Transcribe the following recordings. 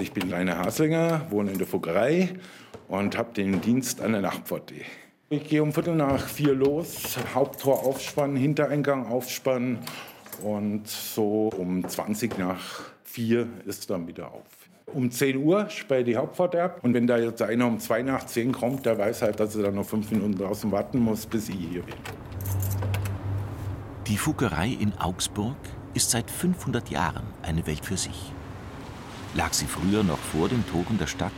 Ich bin Rainer Haslinger, wohne in der Fuggerei und habe den Dienst an der Nachtpforte. Ich gehe um Viertel nach vier los, Haupttor aufspannen, Hintereingang aufspannen und so um 20 nach vier ist dann wieder auf. Um 10 Uhr sperre die Hauptfahrt ab und wenn da jetzt einer um 2 nach 10 kommt, der weiß halt, dass er dann noch fünf Minuten draußen warten muss, bis ich hier bin. Die Fuggerei in Augsburg ist seit 500 Jahren eine Welt für sich. Lag sie früher noch vor den Toren der Stadt,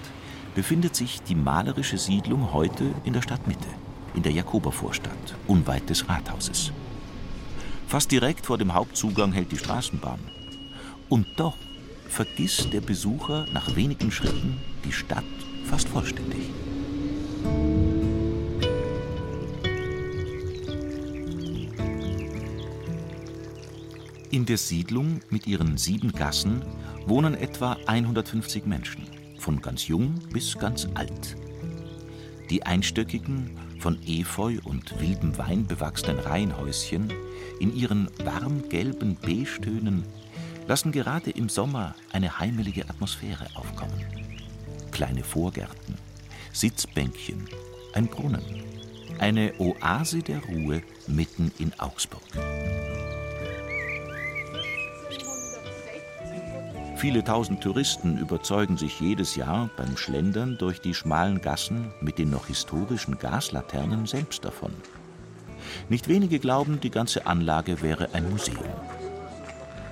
befindet sich die malerische Siedlung heute in der Stadtmitte, in der Jakobervorstadt, unweit des Rathauses. Fast direkt vor dem Hauptzugang hält die Straßenbahn. Und doch vergisst der Besucher nach wenigen Schritten die Stadt fast vollständig. In der Siedlung mit ihren sieben Gassen wohnen etwa 150 Menschen, von ganz jung bis ganz alt. Die einstöckigen, von Efeu und wildem Wein bewachsenen Reihenhäuschen in ihren warmgelben Beige-Tönen lassen gerade im Sommer eine heimelige Atmosphäre aufkommen. Kleine Vorgärten, Sitzbänkchen, ein Brunnen, eine Oase der Ruhe mitten in Augsburg. Viele tausend Touristen überzeugen sich jedes Jahr beim Schlendern durch die schmalen Gassen mit den noch historischen Gaslaternen selbst davon. Nicht wenige glauben, die ganze Anlage wäre ein Museum.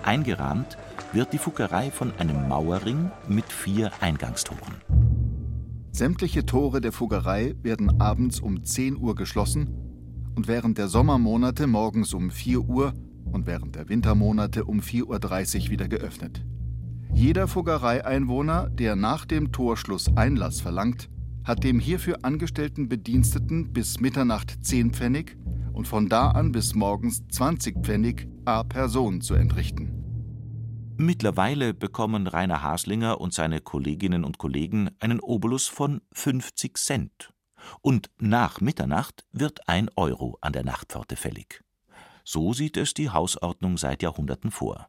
Eingerahmt wird die Fuckerei von einem Mauerring mit vier Eingangstoren. Sämtliche Tore der Fuggerei werden abends um 10 Uhr geschlossen und während der Sommermonate morgens um 4 Uhr und während der Wintermonate um 4.30 Uhr wieder geöffnet. Jeder Fuggereieinwohner, der nach dem Torschluss Einlass verlangt, hat dem hierfür angestellten Bediensteten bis Mitternacht 10 Pfennig und von da an bis morgens 20 Pfennig a Person zu entrichten. Mittlerweile bekommen Rainer Haslinger und seine Kolleginnen und Kollegen einen Obolus von 50 Cent. Und nach Mitternacht wird ein Euro an der Nachtpforte fällig. So sieht es die Hausordnung seit Jahrhunderten vor.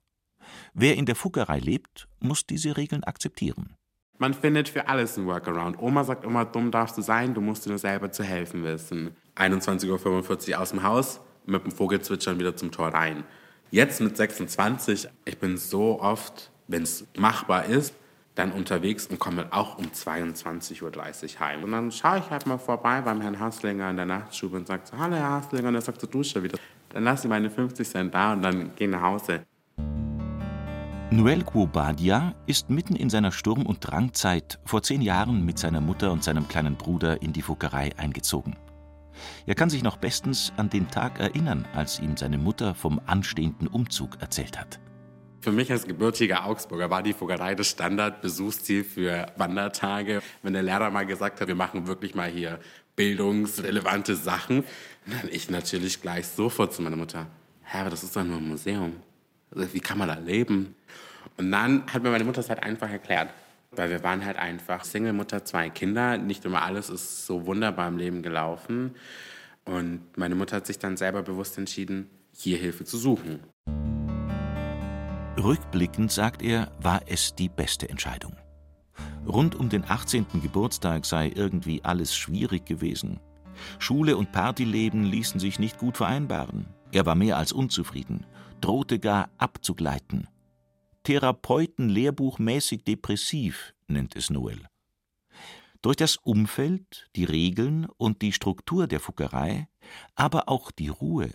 Wer in der Fuggerei lebt, muss diese Regeln akzeptieren. Man findet für alles einen Workaround. Oma sagt immer, dumm darfst du sein, du musst dir nur selber zu helfen wissen. 21.45 Uhr aus dem Haus, mit dem Vogelzwitschern wieder zum Tor rein. Jetzt mit 26, ich bin so oft, wenn es machbar ist, dann unterwegs und komme auch um 22.30 Uhr heim. Und dann schaue ich halt mal vorbei beim Herrn Haslinger in der Nachtstube und sage so, hallo Herr Haslinger, und er sagt zur Dusche wieder. Dann lasse ich meine 50 Cent da und dann gehe nach Hause. Noel Guobadia ist mitten in seiner Sturm- und Drangzeit vor zehn Jahren mit seiner Mutter und seinem kleinen Bruder in die Fuggerei eingezogen. Er kann sich noch bestens an den Tag erinnern, als ihm seine Mutter vom anstehenden Umzug erzählt hat. Für mich als gebürtiger Augsburger war die Fuggerei das Standardbesuchsziel für Wandertage. Wenn der Lehrer mal gesagt hat, wir machen wirklich mal hier bildungsrelevante Sachen, dann ich natürlich gleich sofort zu meiner Mutter, Herr, das ist doch nur ein Museum. Also, wie kann man da leben? Und dann hat mir meine Mutter es halt einfach erklärt. Weil wir waren halt einfach Single-Mutter, zwei Kinder. Nicht immer alles ist so wunderbar im Leben gelaufen. Und meine Mutter hat sich dann selber bewusst entschieden, hier Hilfe zu suchen. Rückblickend, sagt er, war es die beste Entscheidung. Rund um den 18. Geburtstag sei irgendwie alles schwierig gewesen. Schule und Partyleben ließen sich nicht gut vereinbaren. Er war mehr als unzufrieden, drohte gar abzugleiten. Therapeuten-lehrbuchmäßig depressiv, nennt es Noel. Durch das Umfeld, die Regeln und die Struktur der Fuckerei, aber auch die Ruhe,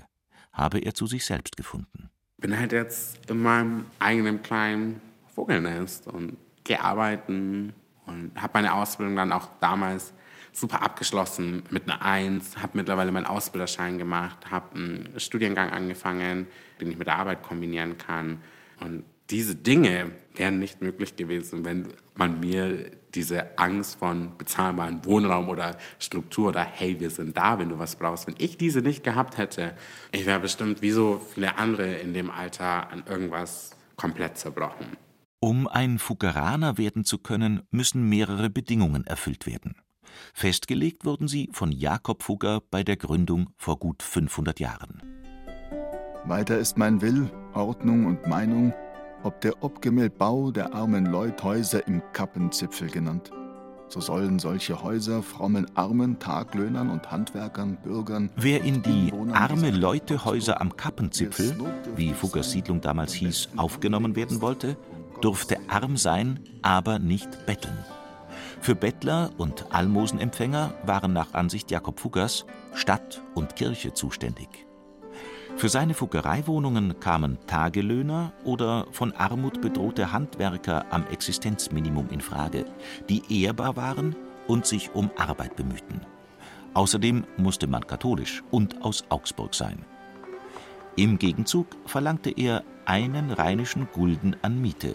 habe er zu sich selbst gefunden. Ich bin halt jetzt in meinem eigenen kleinen Vogelnest und gehe arbeiten und habe meine Ausbildung dann auch damals super abgeschlossen mit einer Eins, habe mittlerweile meinen Ausbilderschein gemacht, habe einen Studiengang angefangen, den ich mit der Arbeit kombinieren kann und diese Dinge wären nicht möglich gewesen, wenn man mir diese Angst von bezahlbaren Wohnraum oder Struktur oder hey, wir sind da, wenn du was brauchst. Wenn ich diese nicht gehabt hätte, ich wäre bestimmt wie so viele andere in dem Alter an irgendwas komplett zerbrochen. Um ein Fuggeraner werden zu können, müssen mehrere Bedingungen erfüllt werden. Festgelegt wurden sie von Jakob Fugger bei der Gründung vor gut 500 Jahren. Weiter ist mein Will, Ordnung und Meinung ob der Obgemmelbau der armen Leuthäuser im Kappenzipfel genannt. So sollen solche Häuser frommen armen Taglöhnern und Handwerkern, Bürgern. Wer in die arme Leutehäuser am Kappenzipfel, wie Fuggers Siedlung damals hieß, aufgenommen werden wollte, durfte arm sein, aber nicht betteln. Für Bettler und Almosenempfänger waren nach Ansicht Jakob Fuggers Stadt und Kirche zuständig. Für seine Fuggereiwohnungen kamen Tagelöhner oder von Armut bedrohte Handwerker am Existenzminimum in Frage, die ehrbar waren und sich um Arbeit bemühten. Außerdem musste man katholisch und aus Augsburg sein. Im Gegenzug verlangte er einen rheinischen Gulden an Miete.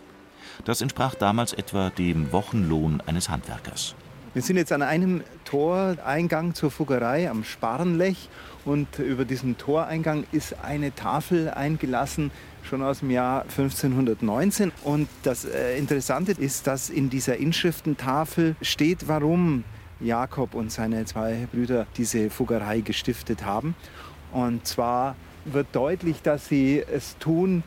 Das entsprach damals etwa dem Wochenlohn eines Handwerkers. Wir sind jetzt an einem Toreingang zur Fuggerei am Sparrenlech und über diesen Toreingang ist eine Tafel eingelassen, schon aus dem Jahr 1519. Und das äh, Interessante ist, dass in dieser Inschriftentafel steht, warum Jakob und seine zwei Brüder diese Fuggerei gestiftet haben. Und zwar wird deutlich, dass sie es tun,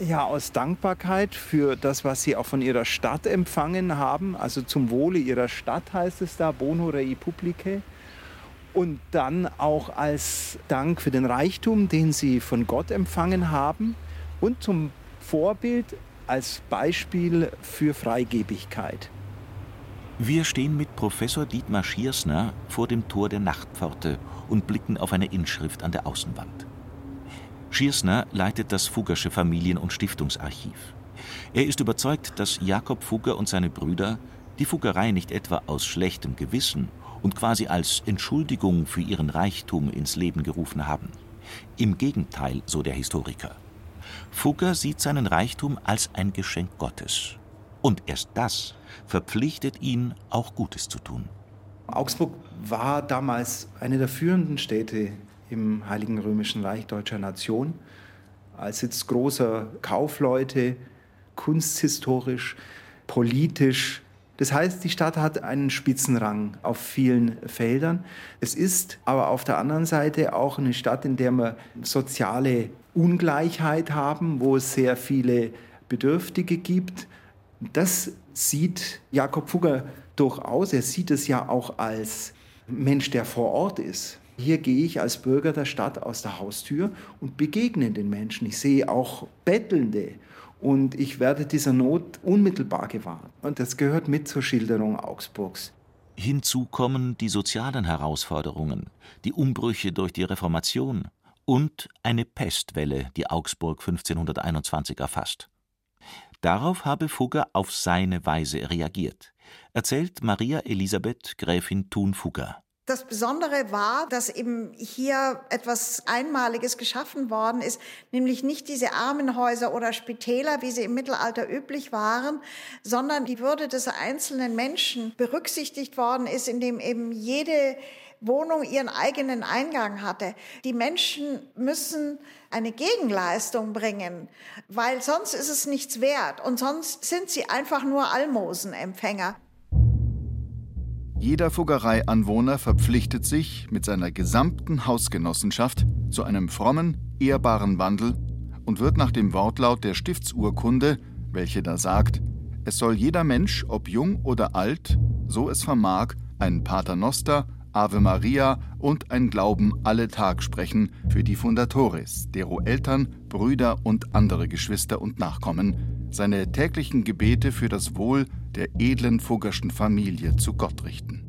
ja, aus Dankbarkeit für das, was sie auch von ihrer Stadt empfangen haben, also zum Wohle ihrer Stadt heißt es da, Bono rei publicae. Und dann auch als Dank für den Reichtum, den sie von Gott empfangen haben und zum Vorbild als Beispiel für Freigebigkeit. Wir stehen mit Professor Dietmar Schiersner vor dem Tor der Nachtpforte und blicken auf eine Inschrift an der Außenwand. Schiersner leitet das Fuggersche Familien- und Stiftungsarchiv. Er ist überzeugt, dass Jakob Fugger und seine Brüder die Fuggerei nicht etwa aus schlechtem Gewissen und quasi als Entschuldigung für ihren Reichtum ins Leben gerufen haben. Im Gegenteil, so der Historiker. Fugger sieht seinen Reichtum als ein Geschenk Gottes. Und erst das verpflichtet ihn, auch Gutes zu tun. Augsburg war damals eine der führenden Städte im Heiligen Römischen Reich deutscher Nation, als Sitz großer Kaufleute, kunsthistorisch, politisch. Das heißt, die Stadt hat einen Spitzenrang auf vielen Feldern. Es ist aber auf der anderen Seite auch eine Stadt, in der wir soziale Ungleichheit haben, wo es sehr viele Bedürftige gibt. Das sieht Jakob Fugger durchaus. Er sieht es ja auch als Mensch, der vor Ort ist. Hier gehe ich als Bürger der Stadt aus der Haustür und begegne den Menschen. Ich sehe auch Bettelnde und ich werde dieser Not unmittelbar gewahr. Und das gehört mit zur Schilderung Augsburgs. Hinzu kommen die sozialen Herausforderungen, die Umbrüche durch die Reformation und eine Pestwelle, die Augsburg 1521 erfasst. Darauf habe Fugger auf seine Weise reagiert, erzählt Maria Elisabeth Gräfin Thun-Fugger. Das Besondere war, dass eben hier etwas Einmaliges geschaffen worden ist, nämlich nicht diese Armenhäuser oder Spitäler, wie sie im Mittelalter üblich waren, sondern die Würde des einzelnen Menschen berücksichtigt worden ist, indem eben jede Wohnung ihren eigenen Eingang hatte. Die Menschen müssen eine Gegenleistung bringen, weil sonst ist es nichts wert und sonst sind sie einfach nur Almosenempfänger. Jeder Fuggereianwohner verpflichtet sich mit seiner gesamten Hausgenossenschaft zu einem frommen, ehrbaren Wandel und wird nach dem Wortlaut der Stiftsurkunde, welche da sagt, es soll jeder Mensch, ob jung oder alt, so es vermag, ein Paternoster, Ave Maria und ein Glauben alle Tag sprechen für die Fundatores, dero Eltern, Brüder und andere Geschwister und Nachkommen, seine täglichen Gebete für das Wohl der edlen Fuggerschen Familie zu Gott richten.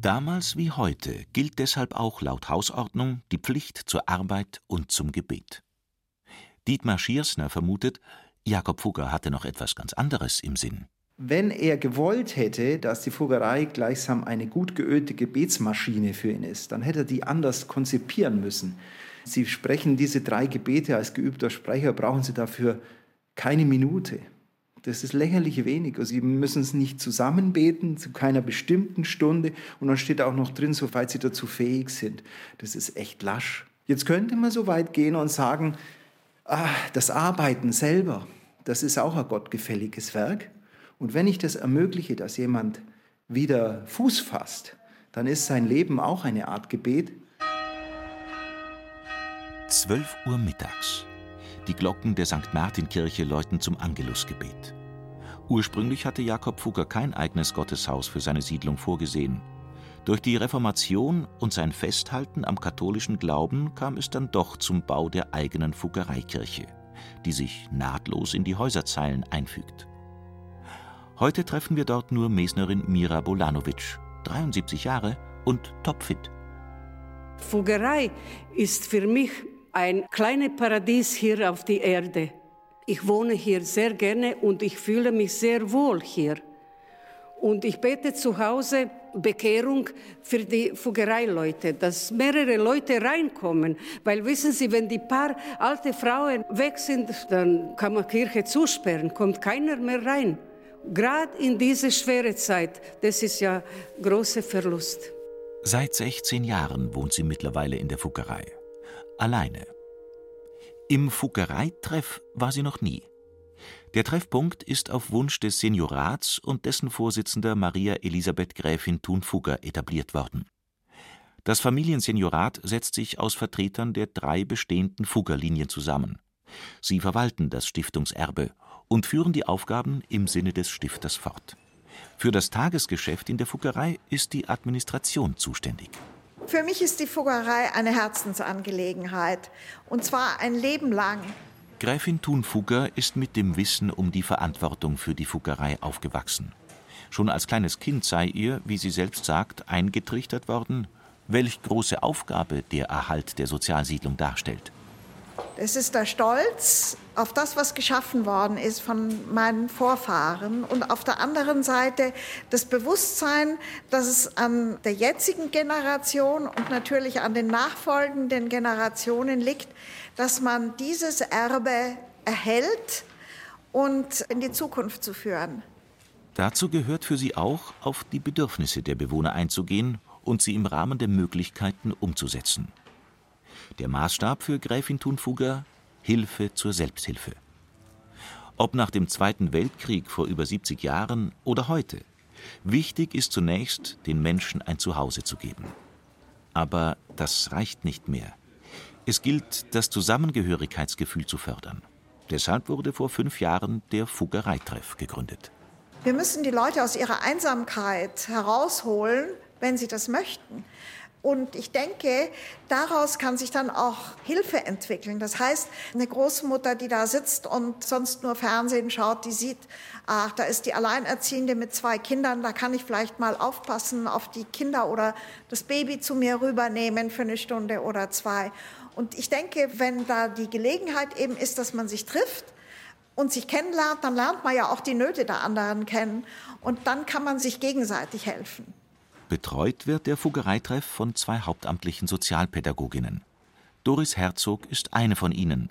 Damals wie heute gilt deshalb auch laut Hausordnung die Pflicht zur Arbeit und zum Gebet. Dietmar Schiersner vermutet, Jakob Fugger hatte noch etwas ganz anderes im Sinn. Wenn er gewollt hätte, dass die Fuggerei gleichsam eine gut geölte Gebetsmaschine für ihn ist, dann hätte er die anders konzipieren müssen. Sie sprechen diese drei Gebete als geübter Sprecher, brauchen Sie dafür keine Minute. Das ist lächerlich wenig. Also sie müssen es nicht zusammenbeten zu keiner bestimmten Stunde und dann steht auch noch drin, soweit sie dazu fähig sind. Das ist echt lasch. Jetzt könnte man so weit gehen und sagen, ah, das Arbeiten selber, das ist auch ein gottgefälliges Werk. Und wenn ich das ermögliche, dass jemand wieder Fuß fasst, dann ist sein Leben auch eine Art Gebet. 12 Uhr mittags. Die Glocken der St. Martin-Kirche läuten zum Angelusgebet. Ursprünglich hatte Jakob Fugger kein eigenes Gotteshaus für seine Siedlung vorgesehen. Durch die Reformation und sein Festhalten am katholischen Glauben kam es dann doch zum Bau der eigenen Fuggereikirche, die sich nahtlos in die Häuserzeilen einfügt. Heute treffen wir dort nur Mesnerin Mira Bolanovic, 73 Jahre und topfit. Fuggerei ist für mich ein kleines Paradies hier auf der Erde. Ich wohne hier sehr gerne und ich fühle mich sehr wohl hier. Und ich bete zu Hause Bekehrung für die Fuggereileute, dass mehrere Leute reinkommen. Weil wissen Sie, wenn die paar alte Frauen weg sind, dann kann man Kirche zusperren, kommt keiner mehr rein. Gerade in diese schwere Zeit, das ist ja großer Verlust. Seit 16 Jahren wohnt sie mittlerweile in der Fuggerei. Alleine. Im Fuggereitreff war sie noch nie. Der Treffpunkt ist auf Wunsch des Seniorats und dessen Vorsitzender Maria Elisabeth Gräfin Thunfugger etabliert worden. Das Familienseniorat setzt sich aus Vertretern der drei bestehenden Fuggerlinien zusammen. Sie verwalten das Stiftungserbe und führen die Aufgaben im Sinne des Stifters fort. Für das Tagesgeschäft in der Fuggerei ist die Administration zuständig. Für mich ist die Fuggerei eine Herzensangelegenheit. Und zwar ein Leben lang. Gräfin Thunfugger ist mit dem Wissen um die Verantwortung für die Fuggerei aufgewachsen. Schon als kleines Kind sei ihr, wie sie selbst sagt, eingetrichtert worden, welch große Aufgabe der Erhalt der Sozialsiedlung darstellt. Es ist der Stolz auf das, was geschaffen worden ist von meinen Vorfahren und auf der anderen Seite das Bewusstsein, dass es an der jetzigen Generation und natürlich an den nachfolgenden Generationen liegt, dass man dieses Erbe erhält und in die Zukunft zu führen. Dazu gehört für sie auch, auf die Bedürfnisse der Bewohner einzugehen und sie im Rahmen der Möglichkeiten umzusetzen. Der Maßstab für Gräfin Thunfugger Hilfe zur Selbsthilfe. Ob nach dem Zweiten Weltkrieg vor über 70 Jahren oder heute, wichtig ist zunächst, den Menschen ein Zuhause zu geben. Aber das reicht nicht mehr. Es gilt, das Zusammengehörigkeitsgefühl zu fördern. Deshalb wurde vor fünf Jahren der Fuggereitreff gegründet. Wir müssen die Leute aus ihrer Einsamkeit herausholen, wenn sie das möchten. Und ich denke, daraus kann sich dann auch Hilfe entwickeln. Das heißt, eine Großmutter, die da sitzt und sonst nur Fernsehen schaut, die sieht, ach, da ist die Alleinerziehende mit zwei Kindern, da kann ich vielleicht mal aufpassen auf die Kinder oder das Baby zu mir rübernehmen für eine Stunde oder zwei. Und ich denke, wenn da die Gelegenheit eben ist, dass man sich trifft, und sich kennenlernt, dann lernt man ja auch die Nöte der anderen kennen und dann kann man sich gegenseitig helfen. Betreut wird der Fuggereitreff von zwei hauptamtlichen Sozialpädagoginnen. Doris Herzog ist eine von ihnen.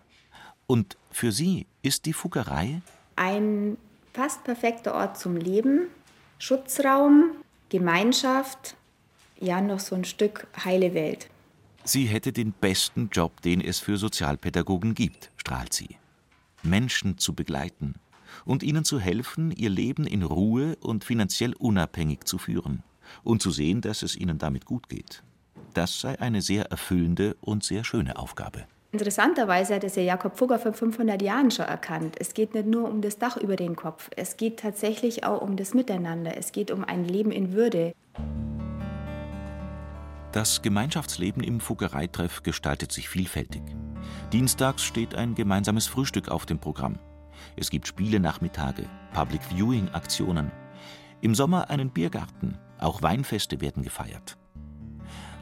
Und für sie ist die Fuggerei ein fast perfekter Ort zum Leben, Schutzraum, Gemeinschaft, ja noch so ein Stück heile Welt. Sie hätte den besten Job, den es für Sozialpädagogen gibt, strahlt sie. Menschen zu begleiten und ihnen zu helfen, ihr Leben in Ruhe und finanziell unabhängig zu führen und zu sehen, dass es ihnen damit gut geht. Das sei eine sehr erfüllende und sehr schöne Aufgabe. Interessanterweise hat es ja Jakob Fugger vor 500 Jahren schon erkannt. Es geht nicht nur um das Dach über den Kopf, es geht tatsächlich auch um das Miteinander, es geht um ein Leben in Würde. Das Gemeinschaftsleben im Fuggereitreff gestaltet sich vielfältig. Dienstags steht ein gemeinsames Frühstück auf dem Programm. Es gibt Spiele-Nachmittage, Public Viewing-Aktionen. Im Sommer einen Biergarten, auch Weinfeste werden gefeiert.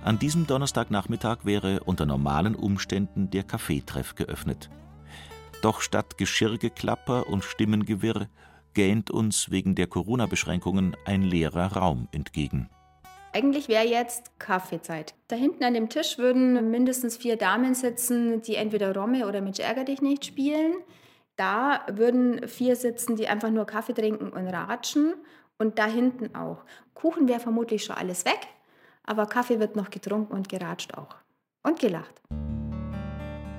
An diesem Donnerstagnachmittag wäre unter normalen Umständen der Kaffeetreff geöffnet. Doch statt Geschirrgeklapper und Stimmengewirr gähnt uns wegen der Corona-Beschränkungen ein leerer Raum entgegen. Eigentlich wäre jetzt Kaffeezeit. Da hinten an dem Tisch würden mindestens vier Damen sitzen, die entweder Romme oder Mensch ärger dich nicht spielen. Da würden vier sitzen, die einfach nur Kaffee trinken und ratschen. Und da hinten auch. Kuchen wäre vermutlich schon alles weg, aber Kaffee wird noch getrunken und geratscht auch. Und gelacht.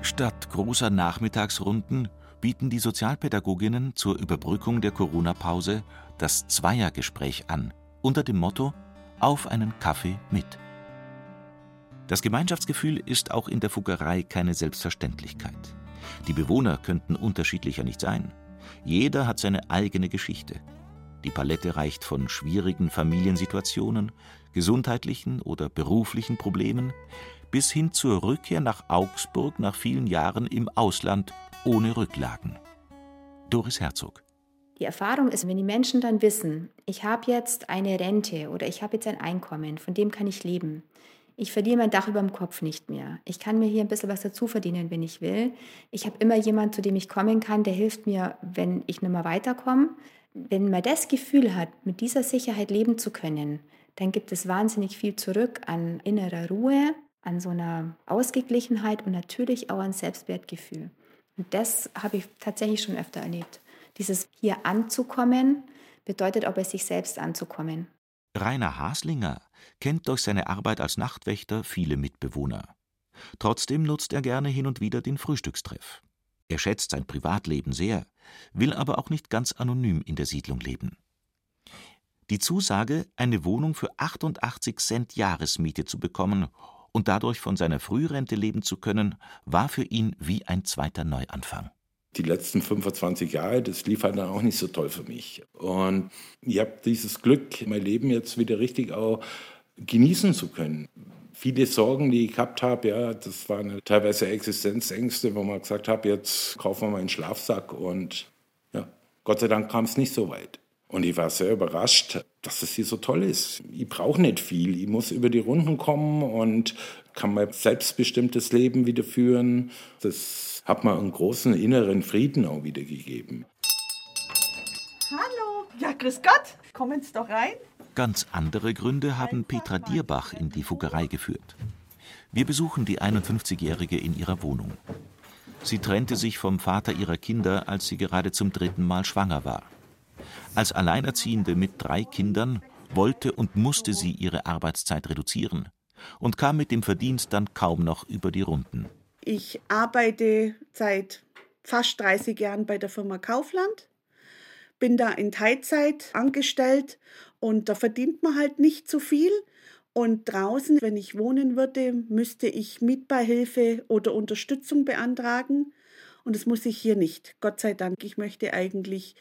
Statt großer Nachmittagsrunden bieten die Sozialpädagoginnen zur Überbrückung der Corona-Pause das Zweiergespräch an, unter dem Motto Auf einen Kaffee mit. Das Gemeinschaftsgefühl ist auch in der Fuggerei keine Selbstverständlichkeit. Die Bewohner könnten unterschiedlicher nicht sein. Jeder hat seine eigene Geschichte. Die Palette reicht von schwierigen Familiensituationen, gesundheitlichen oder beruflichen Problemen bis hin zur Rückkehr nach Augsburg nach vielen Jahren im Ausland ohne Rücklagen. Doris Herzog. Die Erfahrung ist, wenn die Menschen dann wissen, ich habe jetzt eine Rente oder ich habe jetzt ein Einkommen, von dem kann ich leben. Ich verliere mein Dach über dem Kopf nicht mehr. Ich kann mir hier ein bisschen was dazu verdienen, wenn ich will. Ich habe immer jemanden, zu dem ich kommen kann, der hilft mir, wenn ich nicht mehr weiterkomme. Wenn man das Gefühl hat, mit dieser Sicherheit leben zu können, dann gibt es wahnsinnig viel zurück an innerer Ruhe, an so einer Ausgeglichenheit und natürlich auch an Selbstwertgefühl. Und das habe ich tatsächlich schon öfter erlebt. Dieses hier anzukommen bedeutet auch bei sich selbst anzukommen. Rainer Haslinger kennt durch seine Arbeit als Nachtwächter viele Mitbewohner. Trotzdem nutzt er gerne hin und wieder den Frühstückstreff. Er schätzt sein Privatleben sehr, will aber auch nicht ganz anonym in der Siedlung leben. Die Zusage, eine Wohnung für 88 Cent Jahresmiete zu bekommen und dadurch von seiner Frührente leben zu können, war für ihn wie ein zweiter Neuanfang. Die letzten 25 Jahre, das lief halt dann auch nicht so toll für mich. Und ich habe dieses Glück, mein Leben jetzt wieder richtig auch genießen zu können. Viele Sorgen, die ich gehabt habe, ja, das waren teilweise Existenzängste, wo man gesagt hat, jetzt kaufen wir mal einen Schlafsack und ja, Gott sei Dank kam es nicht so weit. Und ich war sehr überrascht, dass es hier so toll ist. Ich brauche nicht viel. Ich muss über die Runden kommen und kann mein selbstbestimmtes Leben wieder führen. Das hat mir einen großen inneren Frieden auch wieder gegeben. Hallo. Ja, grüß Gott. Kommen Sie doch rein. Ganz andere Gründe haben Petra Dierbach in die Fuggerei geführt. Wir besuchen die 51-Jährige in ihrer Wohnung. Sie trennte sich vom Vater ihrer Kinder, als sie gerade zum dritten Mal schwanger war. Als Alleinerziehende mit drei Kindern wollte und musste sie ihre Arbeitszeit reduzieren und kam mit dem Verdienst dann kaum noch über die Runden. Ich arbeite seit fast 30 Jahren bei der Firma Kaufland, bin da in Teilzeit angestellt und da verdient man halt nicht so viel. Und draußen, wenn ich wohnen würde, müsste ich Mietbeihilfe oder Unterstützung beantragen. Und das muss ich hier nicht. Gott sei Dank. Ich möchte eigentlich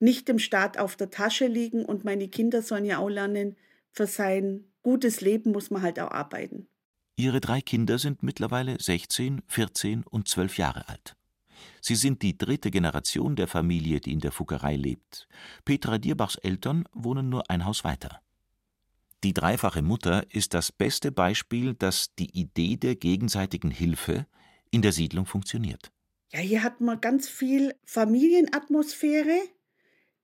nicht dem Staat auf der Tasche liegen und meine Kinder sollen ja auch lernen, für sein gutes Leben muss man halt auch arbeiten. Ihre drei Kinder sind mittlerweile 16, 14 und 12 Jahre alt. Sie sind die dritte Generation der Familie, die in der Fuggerei lebt. Petra Dierbachs Eltern wohnen nur ein Haus weiter. Die dreifache Mutter ist das beste Beispiel, dass die Idee der gegenseitigen Hilfe in der Siedlung funktioniert. Ja, hier hat man ganz viel Familienatmosphäre.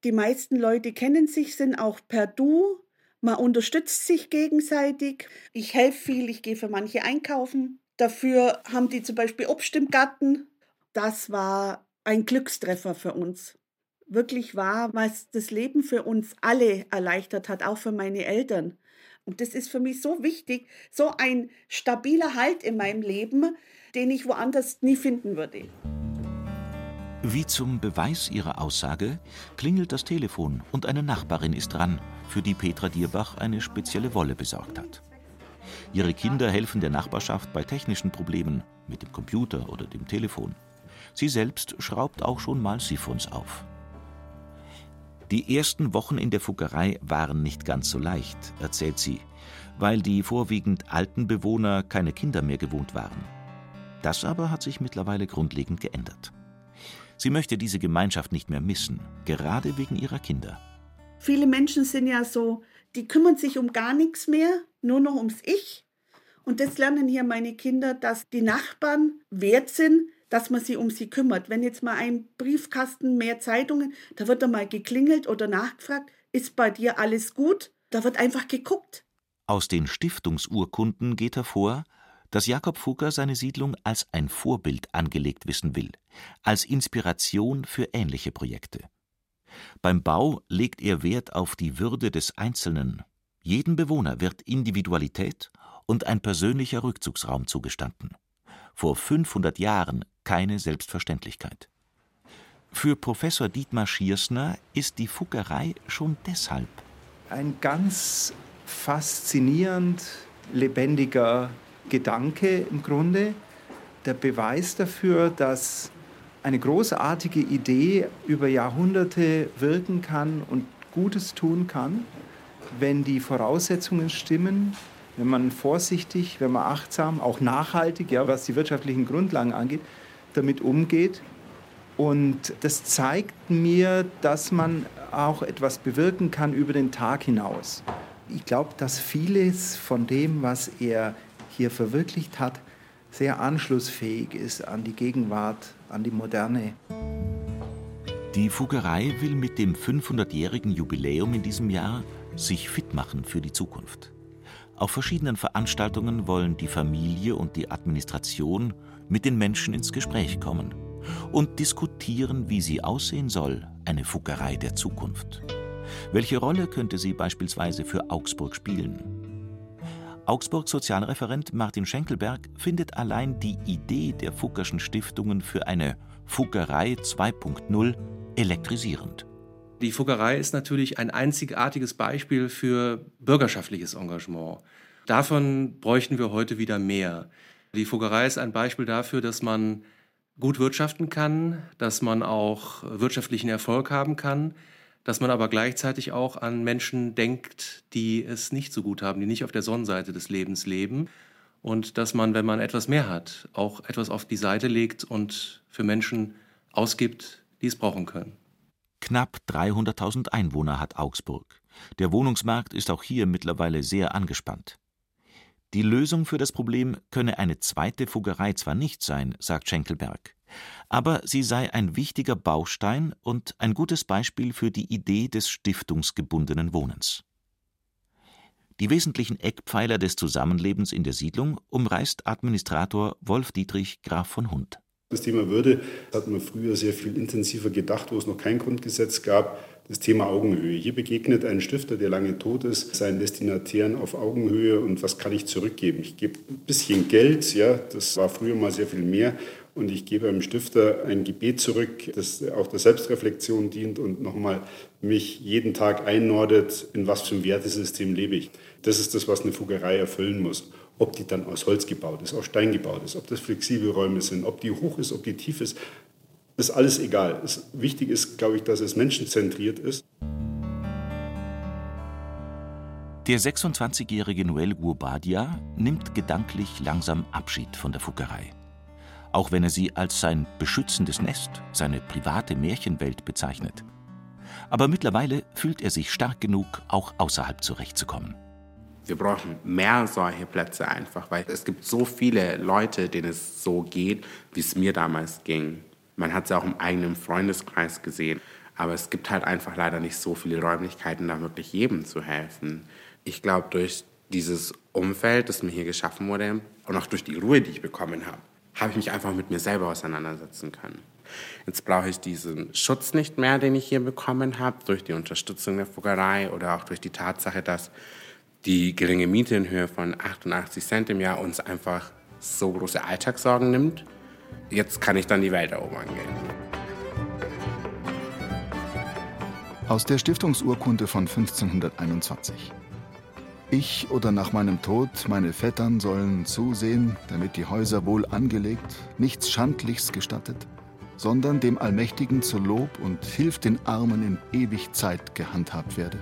Die meisten Leute kennen sich, sind auch per Du. Man unterstützt sich gegenseitig. Ich helfe viel, ich gehe für manche einkaufen. Dafür haben die zum Beispiel Obst im Garten. Das war ein Glückstreffer für uns. Wirklich war, was das Leben für uns alle erleichtert hat, auch für meine Eltern. Und das ist für mich so wichtig, so ein stabiler Halt in meinem Leben, den ich woanders nie finden würde. Wie zum Beweis ihrer Aussage klingelt das Telefon und eine Nachbarin ist dran, für die Petra Dierbach eine spezielle Wolle besorgt hat. Ihre Kinder helfen der Nachbarschaft bei technischen Problemen mit dem Computer oder dem Telefon. Sie selbst schraubt auch schon mal Siphons auf. Die ersten Wochen in der Fuggerei waren nicht ganz so leicht, erzählt sie, weil die vorwiegend alten Bewohner keine Kinder mehr gewohnt waren. Das aber hat sich mittlerweile grundlegend geändert. Sie möchte diese Gemeinschaft nicht mehr missen, gerade wegen ihrer Kinder. Viele Menschen sind ja so, die kümmern sich um gar nichts mehr, nur noch ums Ich. Und das lernen hier meine Kinder, dass die Nachbarn wert sind, dass man sich um sie kümmert. Wenn jetzt mal ein Briefkasten mehr Zeitungen, da wird da mal geklingelt oder nachgefragt, ist bei dir alles gut? Da wird einfach geguckt. Aus den Stiftungsurkunden geht hervor, dass Jakob Fugger seine Siedlung als ein Vorbild angelegt wissen will, als Inspiration für ähnliche Projekte. Beim Bau legt er Wert auf die Würde des Einzelnen. Jedem Bewohner wird Individualität und ein persönlicher Rückzugsraum zugestanden. Vor 500 Jahren keine Selbstverständlichkeit. Für Professor Dietmar Schiersner ist die Fuggerei schon deshalb ein ganz faszinierend lebendiger Gedanke im Grunde, der Beweis dafür, dass eine großartige Idee über Jahrhunderte wirken kann und Gutes tun kann, wenn die Voraussetzungen stimmen, wenn man vorsichtig, wenn man achtsam, auch nachhaltig, ja, was die wirtschaftlichen Grundlagen angeht, damit umgeht. Und das zeigt mir, dass man auch etwas bewirken kann über den Tag hinaus. Ich glaube, dass vieles von dem, was er hier verwirklicht hat, sehr anschlussfähig ist an die Gegenwart, an die Moderne. Die Fuggerei will mit dem 500-jährigen Jubiläum in diesem Jahr sich fit machen für die Zukunft. Auf verschiedenen Veranstaltungen wollen die Familie und die Administration mit den Menschen ins Gespräch kommen und diskutieren, wie sie aussehen soll, eine Fuggerei der Zukunft. Welche Rolle könnte sie beispielsweise für Augsburg spielen? Augsburgs Sozialreferent Martin Schenkelberg findet allein die Idee der Fuggerschen Stiftungen für eine Fuggerei 2.0 elektrisierend. Die Fuggerei ist natürlich ein einzigartiges Beispiel für bürgerschaftliches Engagement. Davon bräuchten wir heute wieder mehr. Die Fuggerei ist ein Beispiel dafür, dass man gut wirtschaften kann, dass man auch wirtschaftlichen Erfolg haben kann, dass man aber gleichzeitig auch an Menschen denkt, die es nicht so gut haben, die nicht auf der Sonnenseite des Lebens leben und dass man, wenn man etwas mehr hat, auch etwas auf die Seite legt und für Menschen ausgibt, die es brauchen können. Knapp 300.000 Einwohner hat Augsburg. Der Wohnungsmarkt ist auch hier mittlerweile sehr angespannt. Die Lösung für das Problem könne eine zweite Fuggerei zwar nicht sein, sagt Schenkelberg, aber sie sei ein wichtiger Baustein und ein gutes Beispiel für die Idee des stiftungsgebundenen Wohnens. Die wesentlichen Eckpfeiler des Zusammenlebens in der Siedlung umreißt Administrator Wolf Dietrich Graf von Hund. Das Thema Würde hat man früher sehr viel intensiver gedacht, wo es noch kein Grundgesetz gab. Das Thema Augenhöhe. Hier begegnet ein Stifter, der lange tot ist, seinen Destinatären auf Augenhöhe und was kann ich zurückgeben? Ich gebe ein bisschen Geld, ja, das war früher mal sehr viel mehr und ich gebe einem Stifter ein Gebet zurück, das auch der Selbstreflexion dient und nochmal mich jeden Tag einnordet, in was für einem Wertesystem lebe ich. Das ist das, was eine Fuggerei erfüllen muss. Ob die dann aus Holz gebaut ist, aus Stein gebaut ist, ob das flexible Räume sind, ob die hoch ist, ob die tief ist, ist alles egal. Es, wichtig ist, glaube ich, dass es menschenzentriert ist. Der 26-jährige Noel Guobadia nimmt gedanklich langsam Abschied von der Fuggerei. Auch wenn er sie als sein beschützendes Nest, seine private Märchenwelt bezeichnet. Aber mittlerweile fühlt er sich stark genug, auch außerhalb zurechtzukommen. Wir brauchen mehr solche Plätze einfach, weil es gibt so viele Leute, denen es so geht, wie es mir damals ging. Man hat es ja auch im eigenen Freundeskreis gesehen. Aber es gibt halt einfach leider nicht so viele Räumlichkeiten, da wirklich jedem zu helfen. Ich glaube, durch dieses Umfeld, das mir hier geschaffen wurde und auch durch die Ruhe, die ich bekommen habe, habe ich mich einfach mit mir selber auseinandersetzen können. Jetzt brauche ich diesen Schutz nicht mehr, den ich hier bekommen habe, durch die Unterstützung der Fuggerei oder auch durch die Tatsache, dass die geringe Miete in Höhe von 88 Cent im Jahr uns einfach so große Alltagssorgen nimmt. Jetzt kann ich dann die Welt erobern gehen. Aus der Stiftungsurkunde von 1521. Ich oder nach meinem Tod meine Vettern sollen zusehen, damit die Häuser wohl angelegt, nichts Schandlichs gestattet, sondern dem Allmächtigen zu Lob und Hilf den Armen in ewig Zeit gehandhabt werde.